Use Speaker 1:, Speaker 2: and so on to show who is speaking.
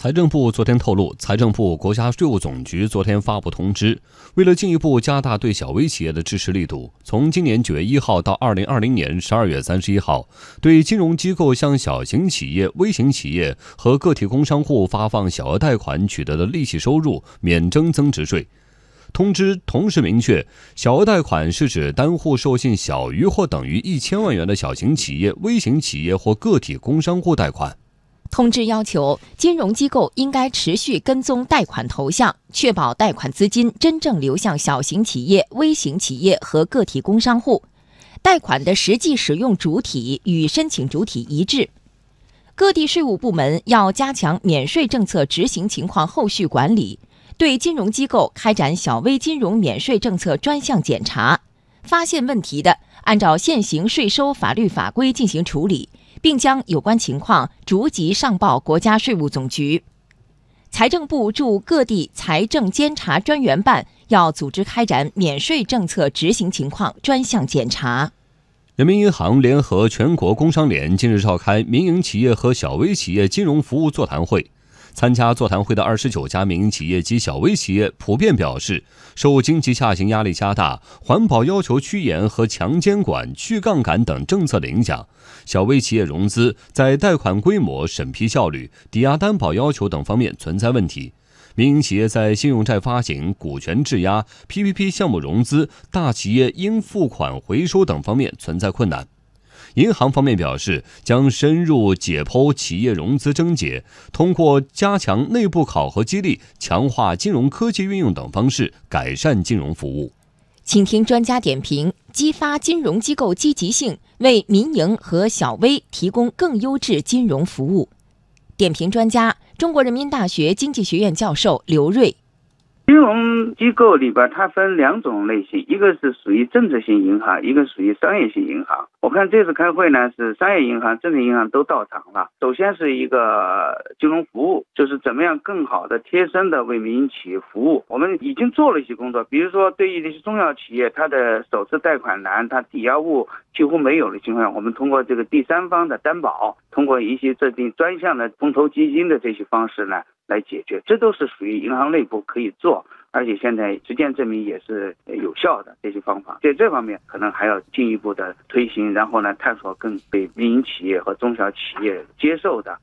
Speaker 1: 财政部昨天透露，财政部、国家税务总局昨天发布通知，为了进一步加大对小微企业的支持力度，从今年九月一号到二零二零年十二月三十一号，对金融机构向小型企业、微型企业和个体工商户发放小额贷款取得的利息收入免征增值税。通知同时明确，小额贷款是指单户授信小于或等于一千万元的小型企业、微型企业或个体工商户贷款。
Speaker 2: 通知要求，金融机构应该持续跟踪贷款投向，确保贷款资金真正流向小型企业、微型企业和个体工商户，贷款的实际使用主体与申请主体一致。各地税务部门要加强免税政策执行情况后续管理，对金融机构开展小微金融免税政策专项检查，发现问题的，按照现行税收法律法规进行处理。并将有关情况逐级上报国家税务总局。财政部驻各地财政监察专员办要组织开展免税政策执行情况专项检查。
Speaker 1: 人民银行联合全国工商联近日召开民营企业和小微企业金融服务座谈会。参加座谈会的二十九家民营企业及小微企业普遍表示，受经济下行压力加大、环保要求趋严和强监管、去杠杆等政策的影响，小微企业融资在贷款规模、审批效率、抵押担保要求等方面存在问题。民营企业在信用债发行、股权质押、PPP 项目融资、大企业应付款回收等方面存在困难。银行方面表示，将深入解剖企业融资症结，通过加强内部考核激励、强化金融科技运用等方式改善金融服务。
Speaker 2: 请听专家点评：激发金融机构积极性，为民营和小微提供更优质金融服务。点评专家：中国人民大学经济学院教授刘锐。
Speaker 3: 金融机构里边，它分两种类型，一个是属于政策性银行，一个属于商业性银行。我看这次开会呢，是商业银行、政治银行都到场了。首先是一个金融服务，就是怎么样更好的、贴身的为民营企业服务。我们已经做了一些工作，比如说对于那些中小企业，它的首次贷款难，它抵押物几乎没有的情况下，我们通过这个第三方的担保，通过一些制定专项的风投基金的这些方式呢。来解决，这都是属于银行内部可以做，而且现在实践证明也是有效的这些方法。在这方面，可能还要进一步的推行，然后呢，探索更被民营企业和中小企业接受的